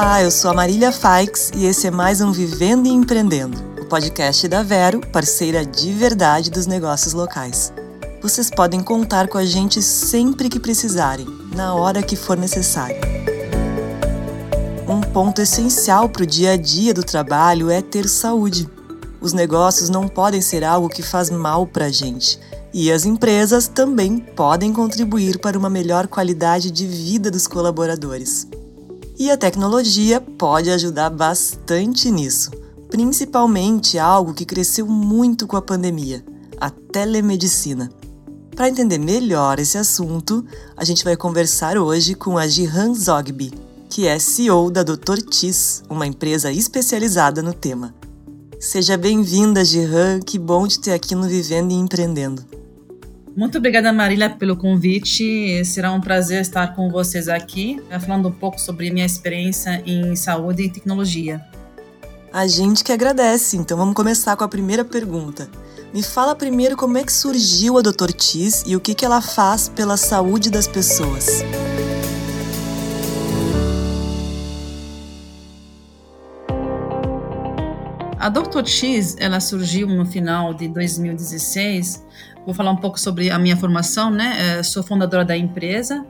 Olá, eu sou a Marília Faix e esse é mais um Vivendo e Empreendendo, o podcast da Vero, parceira de verdade dos negócios locais. Vocês podem contar com a gente sempre que precisarem, na hora que for necessário. Um ponto essencial para o dia a dia do trabalho é ter saúde. Os negócios não podem ser algo que faz mal para a gente. E as empresas também podem contribuir para uma melhor qualidade de vida dos colaboradores. E a tecnologia pode ajudar bastante nisso, principalmente algo que cresceu muito com a pandemia: a telemedicina. Para entender melhor esse assunto, a gente vai conversar hoje com a Jihan Zogby, que é CEO da Dr. Tis, uma empresa especializada no tema. Seja bem-vinda, Jihan, que bom te ter aqui no Vivendo e Empreendendo. Muito obrigada, Marília, pelo convite. Será um prazer estar com vocês aqui, eh, falando um pouco sobre minha experiência em saúde e tecnologia. A gente que agradece. Então vamos começar com a primeira pergunta. Me fala primeiro como é que surgiu a Dr. Tis e o que, que ela faz pela saúde das pessoas. A Dr. X, ela surgiu no final de 2016 Vou falar um pouco sobre a minha formação, né? É, sou fundadora da empresa.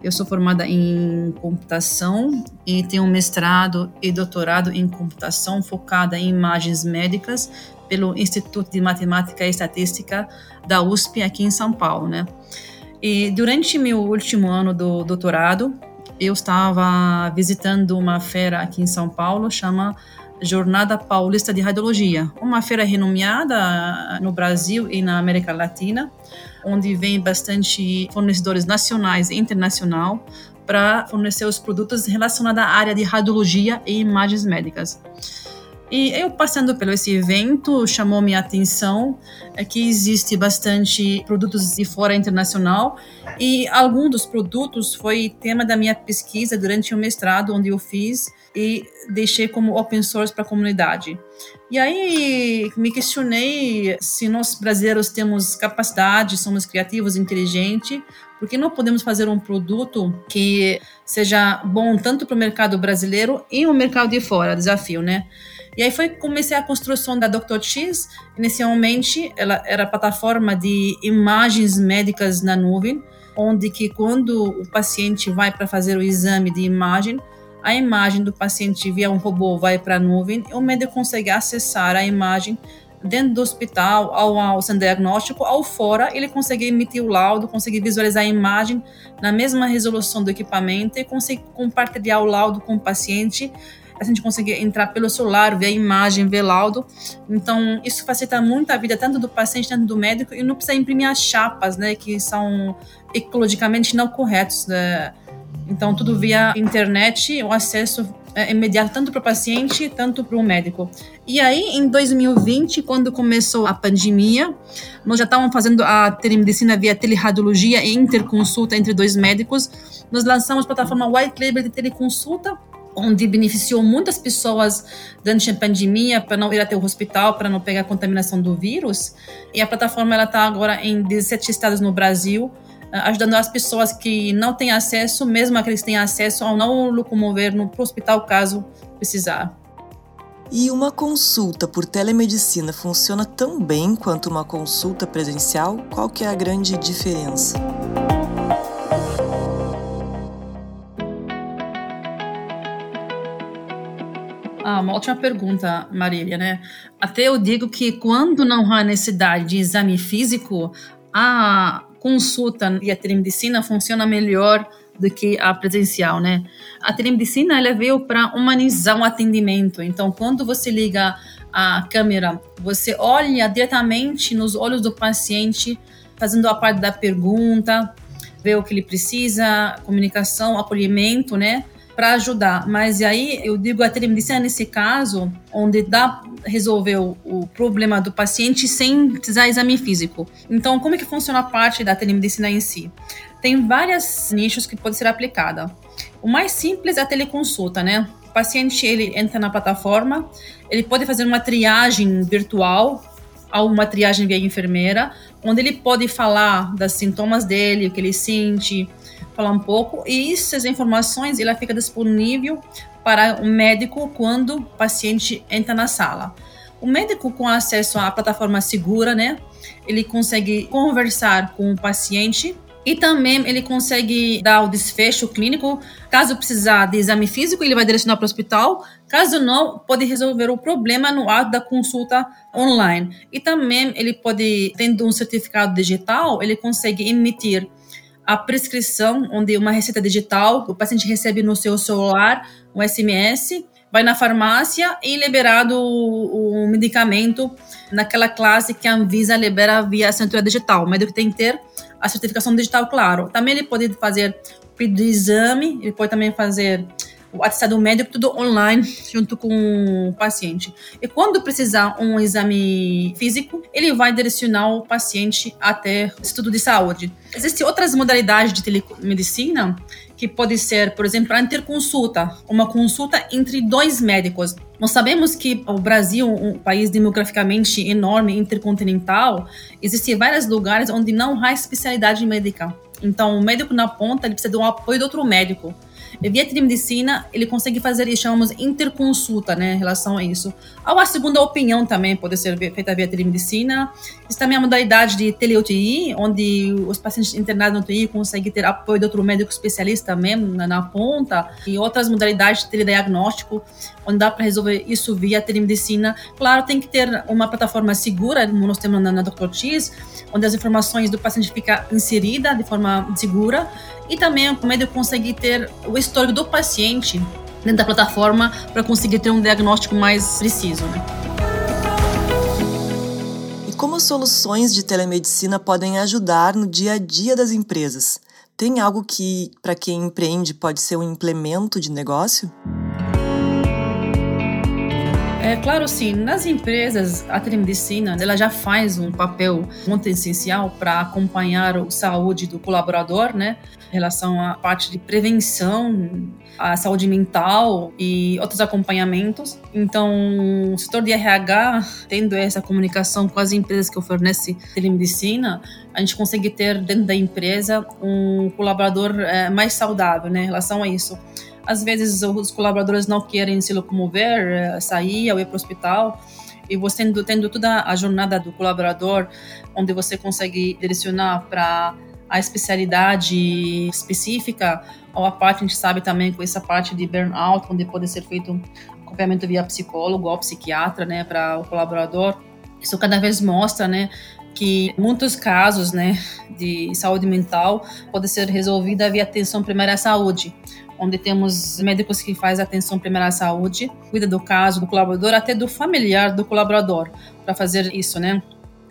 Eu sou formada em computação e tenho mestrado e doutorado em computação focada em imagens médicas pelo Instituto de Matemática e Estatística da USP aqui em São Paulo, né? E durante meu último ano do doutorado, eu estava visitando uma feira aqui em São Paulo, chama Jornada Paulista de Radiologia, uma feira renomeada no Brasil e na América Latina, onde vem bastante fornecedores nacionais e internacional para fornecer os produtos relacionados à área de radiologia e imagens médicas. E eu passando pelo esse evento, chamou minha atenção é que existe bastante produtos de fora internacional e algum dos produtos foi tema da minha pesquisa durante o mestrado onde eu fiz e deixei como open source para a comunidade. E aí me questionei se nós brasileiros temos capacidade, somos criativos, inteligentes, por que não podemos fazer um produto que seja bom tanto para o mercado brasileiro e o mercado de fora? Desafio, né? E aí foi comecei a construção da Dr. X. Inicialmente, ela era plataforma de imagens médicas na nuvem, onde que quando o paciente vai para fazer o exame de imagem, a imagem do paciente via um robô vai para a nuvem o médico consegue acessar a imagem dentro do hospital, ao, ao centro diagnóstico, ao fora, ele consegue emitir o laudo, consegue visualizar a imagem na mesma resolução do equipamento e consegue compartilhar o laudo com o paciente. A gente consegue entrar pelo celular, ver a imagem, ver laudo. Então, isso facilita muito a vida tanto do paciente, tanto do médico, e não precisa imprimir as chapas, né, que são ecologicamente não corretos. Né? Então, tudo via internet, o acesso é imediato tanto para o paciente, tanto para o médico. E aí, em 2020, quando começou a pandemia, nós já estávamos fazendo a telemedicina via teleradiologia e interconsulta entre dois médicos. Nós lançamos a plataforma White Label de teleconsulta, onde beneficiou muitas pessoas durante a pandemia para não ir até o hospital, para não pegar a contaminação do vírus. E a plataforma ela está agora em 17 estados no Brasil, ajudando as pessoas que não têm acesso, mesmo aqueles que têm acesso, ao não locomover no hospital caso precisar. E uma consulta por telemedicina funciona tão bem quanto uma consulta presencial? Qual que é a grande diferença? Ah, uma ótima pergunta, Marília, né? Até eu digo que quando não há necessidade de exame físico, a consulta e a telemedicina funciona melhor do que a presencial, né? A telemedicina ela veio para humanizar o atendimento. Então, quando você liga a câmera, você olha diretamente nos olhos do paciente, fazendo a parte da pergunta, vê o que ele precisa, comunicação, acolhimento, né? Para ajudar. Mas aí eu digo a telemedicina nesse caso, onde dá resolver o, o, problema do paciente sem precisar exame físico. Então, como é que funciona a parte da telemedicina em si? Tem vários nichos que pode ser aplicada. O mais simples é a teleconsulta, né? O paciente ele entra na plataforma, ele pode fazer uma triagem virtual ou uma triagem via enfermeira, onde ele pode falar dos sintomas dele, o que ele sente, falar um pouco. E essas informações ela fica disponível para o médico quando o paciente entra na sala. O médico com acesso à plataforma segura, né? Ele consegue conversar com o paciente e também ele consegue dar o desfecho clínico. Caso precisar de exame físico, ele vai direcionar para o hospital. Caso não, pode resolver o problema no ato da consulta online. E também ele pode, tendo um certificado digital, ele consegue emitir a prescrição, onde uma receita digital, o paciente recebe no seu celular um SMS, vai na farmácia e liberado o, o medicamento naquela classe que a Anvisa libera via assinatura digital. O médico tem que ter a certificação digital, claro. Também ele pode fazer pedido de exame, ele pode também fazer o atestado médico, tudo online, junto com o paciente. E quando precisar um exame físico, ele vai direcionar o paciente até o Instituto de Saúde. Existem outras modalidades de telemedicina que pode ser, por exemplo, a interconsulta, uma consulta entre dois médicos. Nós sabemos que o Brasil, um país demograficamente enorme, intercontinental, existem vários lugares onde não há especialidade médica. Então, o médico na ponta ele precisa um apoio de outro médico. Via telemedicina, ele consegue fazer chamamos interconsulta, né, em relação a isso. Ou a segunda opinião também pode ser feita via telemedicina. Isso também é a modalidade de tele-UTI, onde os pacientes internados no UTI conseguem ter apoio de outro médico especialista mesmo na, na ponta. E outras modalidades de telediagnóstico, onde dá para resolver isso via telemedicina. Claro, tem que ter uma plataforma segura, como nós temos na, na Dr. X, onde as informações do paciente ficam inseridas de forma segura e também o médico consegue ter o histórico do paciente dentro da plataforma para conseguir ter um diagnóstico mais preciso. Né? E como soluções de telemedicina podem ajudar no dia a dia das empresas? Tem algo que, para quem empreende, pode ser um implemento de negócio? É claro, sim. Nas empresas, a telemedicina ela já faz um papel muito essencial para acompanhar a saúde do colaborador, né? Em relação à parte de prevenção, a saúde mental e outros acompanhamentos. Então, o setor de RH, tendo essa comunicação com as empresas que oferecem telemedicina, a gente consegue ter dentro da empresa um colaborador é, mais saudável, né? Em relação a isso. Às vezes os colaboradores não querem se locomover, eh, sair ou ir para o hospital. E você tendo, tendo toda a jornada do colaborador, onde você consegue direcionar para a especialidade específica, ou a parte, a gente sabe também com essa parte de burnout, onde pode ser feito acompanhamento via psicólogo ou psiquiatra, né, para o colaborador. Isso cada vez mostra, né, que muitos casos, né, de saúde mental pode ser resolvida via atenção primária à saúde, onde temos médicos que fazem atenção primária à saúde, cuida do caso do colaborador, até do familiar do colaborador, para fazer isso, né?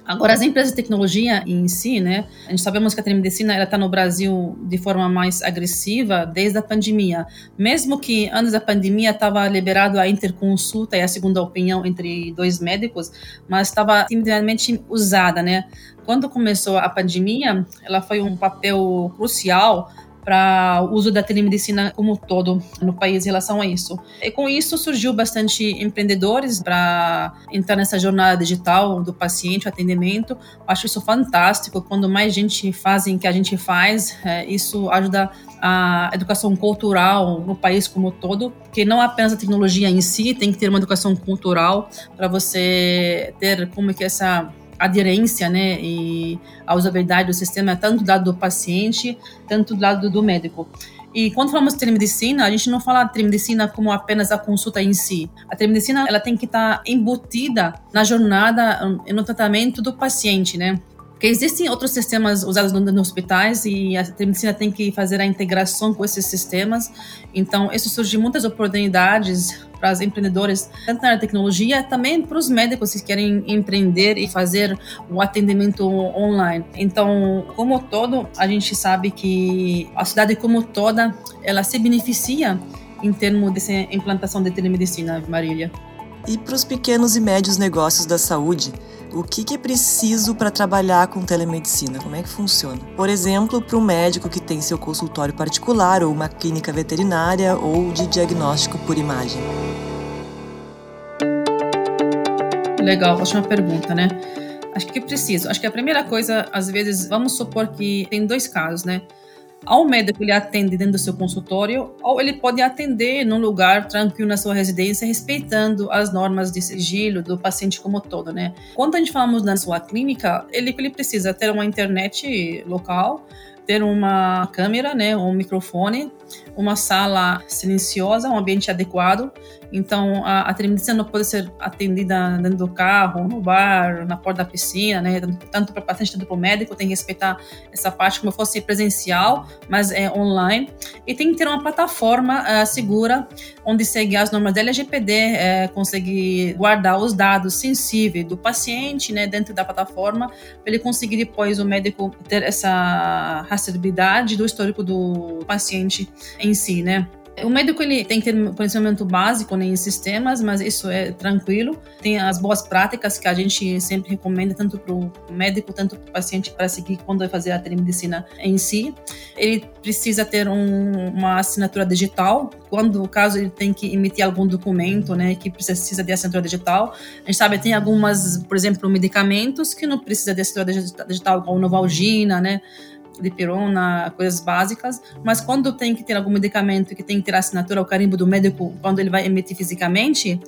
Agora, as empresas de tecnologia em si, né? A gente sabemos que a telemedicina está no Brasil de forma mais agressiva desde a pandemia. Mesmo que antes da pandemia estava liberado a interconsulta e a segunda opinião entre dois médicos, mas estava simplesmente usada, né? Quando começou a pandemia, ela foi um papel crucial para o uso da telemedicina como todo no país em relação a isso. E com isso surgiu bastante empreendedores para entrar nessa jornada digital do paciente, atendimento. Acho isso fantástico. Quando mais gente faz o que a gente faz, é, isso ajuda a educação cultural no país como todo, que não apenas a tecnologia em si, tem que ter uma educação cultural para você ter como que essa aderência né, e a usabilidade do sistema, tanto do lado do paciente, tanto do lado do médico. E quando falamos de telemedicina, a gente não fala de telemedicina como apenas a consulta em si. A telemedicina ela tem que estar embutida na jornada no tratamento do paciente, né? Porque existem outros sistemas usados nos hospitais e a telemedicina tem que fazer a integração com esses sistemas. Então, isso surge muitas oportunidades para os empreendedores, tanto na tecnologia, também para os médicos que querem empreender e fazer o atendimento online. Então, como todo, a gente sabe que a cidade como toda, ela se beneficia em termos dessa implantação de telemedicina, Marília. E para os pequenos e médios negócios da saúde, o que, que é preciso para trabalhar com telemedicina? Como é que funciona? Por exemplo, para um médico que tem seu consultório particular ou uma clínica veterinária ou de diagnóstico por imagem. Legal, ótima pergunta, né? Acho que é preciso. Acho que a primeira coisa, às vezes, vamos supor que tem dois casos, né? Ao médico ele atende dentro do seu consultório, ou ele pode atender num lugar tranquilo na sua residência, respeitando as normas de sigilo do paciente como todo, né? Quando a gente falamos na sua clínica, ele, ele precisa ter uma internet local, ter uma câmera, né, um microfone, uma sala silenciosa, um ambiente adequado. Então, a, a telemedicina não pode ser atendida dentro do carro, no bar, na porta da piscina, né? Tanto para o paciente quanto para o médico, tem que respeitar essa parte como fosse presencial, mas é online. E tem que ter uma plataforma uh, segura, onde segue as normas da LGPD, é, conseguir guardar os dados sensíveis do paciente, né, dentro da plataforma, para ele conseguir depois o médico ter essa rastreabilidade do histórico do paciente em si, né? O médico ele tem que ter conhecimento básico né, em sistemas, mas isso é tranquilo. Tem as boas práticas que a gente sempre recomenda, tanto para o médico, tanto para o paciente, para seguir quando vai fazer a telemedicina em si. Ele precisa ter um, uma assinatura digital, quando, caso ele tem que emitir algum documento, né, que precisa de assinatura digital. A gente sabe, tem algumas, por exemplo, medicamentos que não precisa de assinatura digital, como Novalgina, né, de pirona, coisas básicas, mas quando tem que ter algum medicamento que tem que ter a assinatura, o carimbo do médico, quando ele vai emitir fisicamente,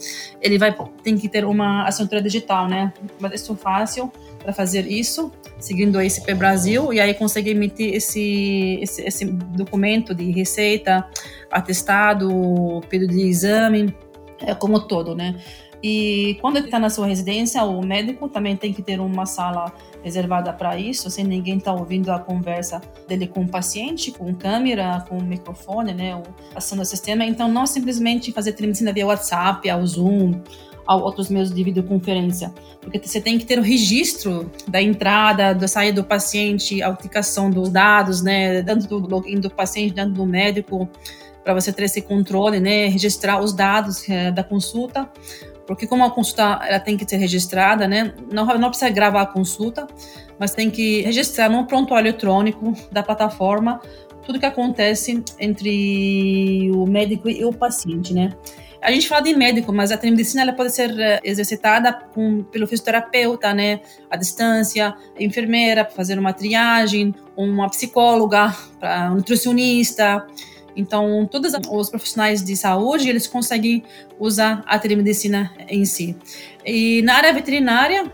ele vai tem que ter uma assinatura digital, né? Mas isso é fácil para fazer isso, seguindo a ICP Brasil, e aí consegue emitir esse, esse, esse documento de receita, atestado, pedido de exame, é como todo, né? E quando está na sua residência, o médico também tem que ter uma sala reservada para isso, sem ninguém estar tá ouvindo a conversa dele com o paciente, com câmera, com microfone, né, passando o sistema. Então, não simplesmente fazer telemedicina via WhatsApp, ao Zoom, a outros meios de videoconferência, porque você tem que ter o registro da entrada, da saída do paciente, a autenticação dos dados, né, dentro do login do paciente, dentro do médico, para você ter esse controle, né, registrar os dados é, da consulta porque como a consulta ela tem que ser registrada, né? Não, não precisa gravar a consulta, mas tem que registrar no prontuário eletrônico da plataforma tudo que acontece entre o médico e o paciente, né? A gente fala de médico, mas a telemedicina ela pode ser eh, exercitada com, pelo fisioterapeuta, né? À distância, enfermeira para fazer uma triagem, uma psicóloga, para nutricionista. Então, todos os profissionais de saúde, eles conseguem usar a telemedicina em si. E na área veterinária,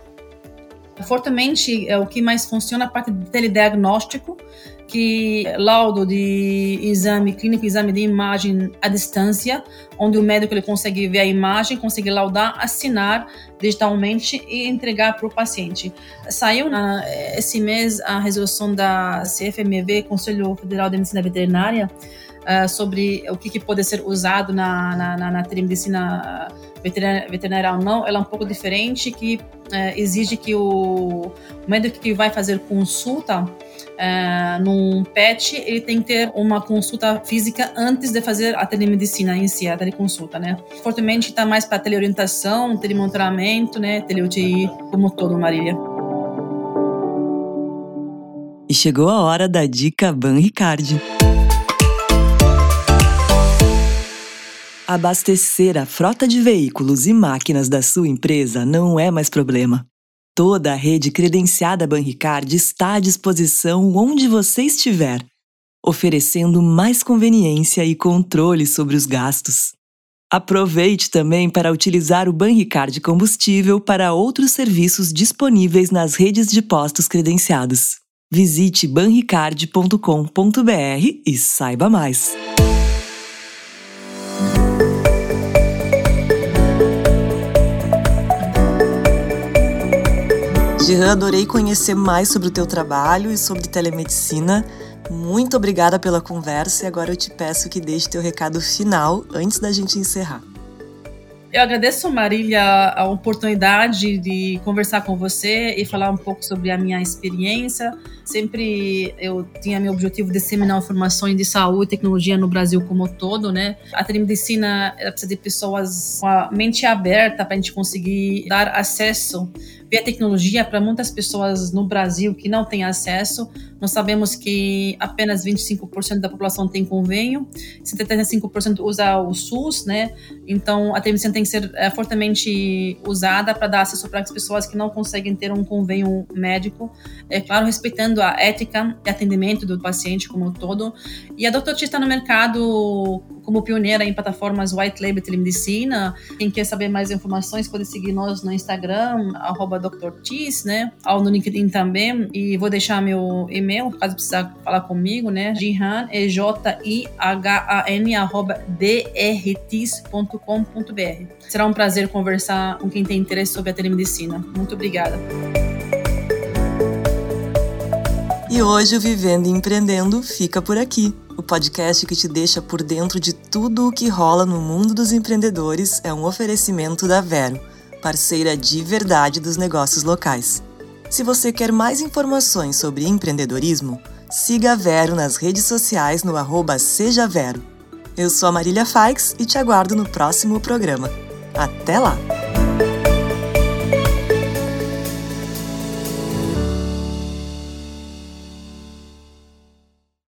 fortemente, é o que mais funciona a parte de telediagnóstico, que laudo de exame clínico, exame de imagem à distância, onde o médico ele consegue ver a imagem, consegue laudar, assinar digitalmente e entregar para o paciente. Saiu na, esse mês a resolução da CFMV, Conselho Federal de Medicina Veterinária, uh, sobre o que, que, pode ser usado na, na, na, na telemedicina veterinária, veterinária ou não, ela é um pouco diferente, que uh, exige que o médico que vai fazer consulta uh, num PET, ele tem que ter uma consulta física antes de fazer a telemedicina em si, a teleconsulta, né? Fortemente está mais para teleorientação, telemonitoramento, né? Tele-UTI, como todo, Marília. E chegou a hora da dica Ban Ricardi. Abastecer a frota de veículos e máquinas da sua empresa não é mais problema. Toda a rede credenciada Banricard está à disposição onde você estiver, oferecendo mais conveniência e controle sobre os gastos. Aproveite também para utilizar o Banricard Combustível para outros serviços disponíveis nas redes de postos credenciados. Visite banricard.com.br e saiba mais. Jean, adorei conhecer mais sobre o teu trabalho e sobre telemedicina. Muito obrigada pela conversa e agora eu te peço que deixe teu recado final antes da gente encerrar. Eu agradeço, Marília, a oportunidade de conversar com você e falar um pouco sobre a minha experiência. Sempre eu tinha meu objetivo de disseminar informações de saúde e tecnologia no Brasil como um todo, né? A telemedicina precisa de pessoas com a mente aberta para a gente conseguir dar acesso via tecnologia para muitas pessoas no Brasil que não têm acesso. Nós sabemos que apenas 25% da população tem convênio, 75% usa o SUS, né? Então a telemedicina tem que ser é, fortemente usada para dar acesso para as pessoas que não conseguem ter um convênio médico, é claro, respeitando a ética e atendimento do paciente como um todo. E a Dr. T está no mercado como pioneira em plataformas White Label Telemedicina. Quem quer saber mais informações pode seguir nós no Instagram, arroba né? Ou no LinkedIn também. E vou deixar meu e-mail, caso precisar falar comigo, né? Jihan, e j i h a n arroba. Será um prazer conversar com quem tem interesse sobre a telemedicina. Muito obrigada. E hoje o Vivendo e Empreendendo fica por aqui. O podcast que te deixa por dentro de tudo o que rola no mundo dos empreendedores é um oferecimento da Vero, parceira de verdade dos negócios locais. Se você quer mais informações sobre empreendedorismo, siga a Vero nas redes sociais no arroba Seja Vero. Eu sou a Marília Faix e te aguardo no próximo programa. Até lá!